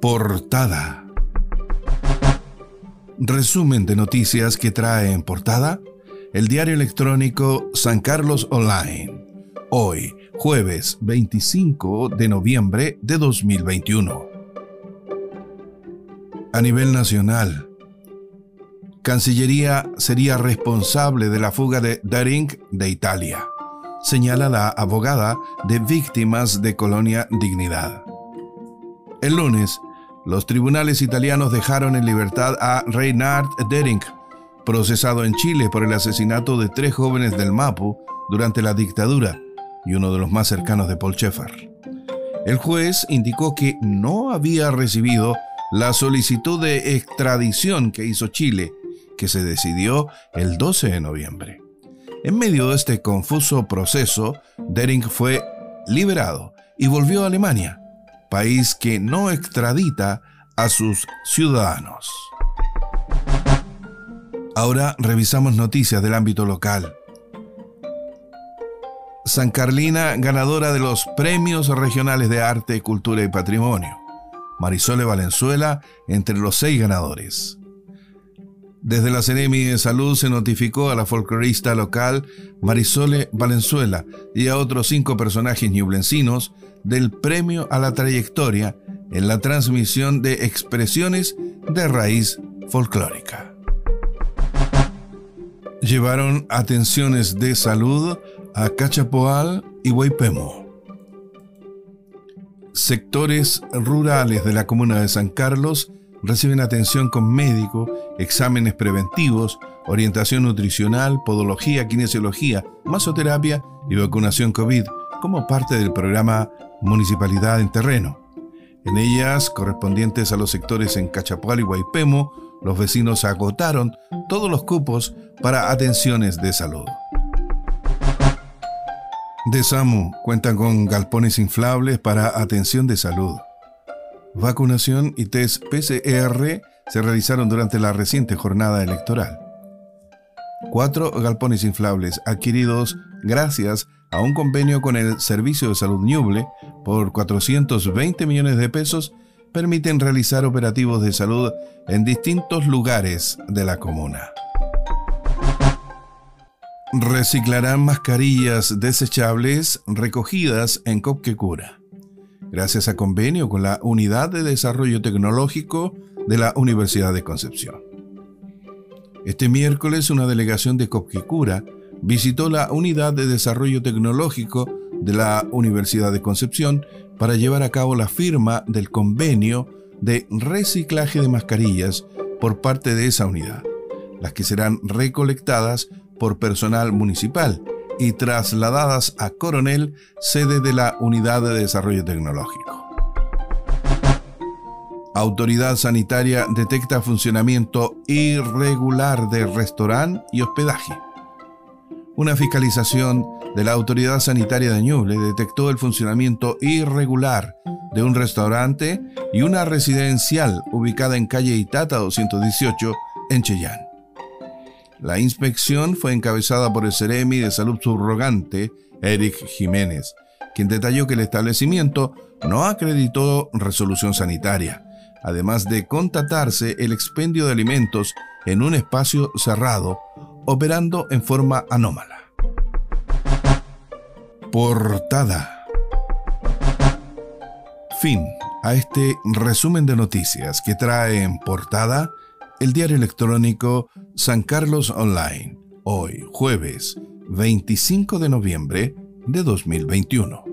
Portada. Resumen de noticias que trae en portada el diario electrónico San Carlos Online. Hoy, jueves 25 de noviembre de 2021. A nivel nacional, Cancillería sería responsable de la fuga de Daring de Italia, señala la abogada de víctimas de Colonia Dignidad. El lunes, los tribunales italianos dejaron en libertad a Reinhard Dering, procesado en Chile por el asesinato de tres jóvenes del Mapu durante la dictadura y uno de los más cercanos de Paul Schaeffer. El juez indicó que no había recibido la solicitud de extradición que hizo Chile, que se decidió el 12 de noviembre. En medio de este confuso proceso, Dering fue liberado y volvió a Alemania, país que no extradita a sus ciudadanos. Ahora revisamos noticias del ámbito local. San Carlina, ganadora de los premios regionales de arte, cultura y patrimonio. Marisole Valenzuela, entre los seis ganadores. Desde la Ceremi de Salud se notificó a la folclorista local Marisole Valenzuela y a otros cinco personajes ñublencinos del premio a la trayectoria en la transmisión de expresiones de raíz folclórica. Llevaron atenciones de salud a Cachapoal y Huaypemo. Sectores rurales de la comuna de San Carlos reciben atención con médico, exámenes preventivos, orientación nutricional, podología, kinesiología, masoterapia y vacunación COVID como parte del programa Municipalidad en Terreno. En ellas, correspondientes a los sectores en Cachapual y Guaipemo, los vecinos agotaron todos los cupos para atenciones de salud. De SAMU cuentan con galpones inflables para atención de salud. Vacunación y test PCR se realizaron durante la reciente jornada electoral. Cuatro galpones inflables adquiridos gracias a un convenio con el Servicio de Salud Ñuble por 420 millones de pesos permiten realizar operativos de salud en distintos lugares de la comuna. Reciclarán mascarillas desechables recogidas en Copquecura gracias a convenio con la Unidad de Desarrollo Tecnológico de la Universidad de Concepción. Este miércoles una delegación de Copquecura visitó la Unidad de Desarrollo Tecnológico de la Universidad de Concepción para llevar a cabo la firma del convenio de reciclaje de mascarillas por parte de esa unidad, las que serán recolectadas por personal municipal y trasladadas a Coronel, sede de la Unidad de Desarrollo Tecnológico. Autoridad Sanitaria detecta funcionamiento irregular de restaurante y hospedaje. Una fiscalización de la Autoridad Sanitaria de Ñuble detectó el funcionamiento irregular de un restaurante y una residencial ubicada en calle Itata 218 en Cheyenne. La inspección fue encabezada por el Ceremi de Salud Subrogante, Eric Jiménez, quien detalló que el establecimiento no acreditó resolución sanitaria, además de contatarse el expendio de alimentos en un espacio cerrado, operando en forma anómala. Portada. Fin a este resumen de noticias que trae en portada el diario electrónico San Carlos Online, hoy jueves 25 de noviembre de 2021.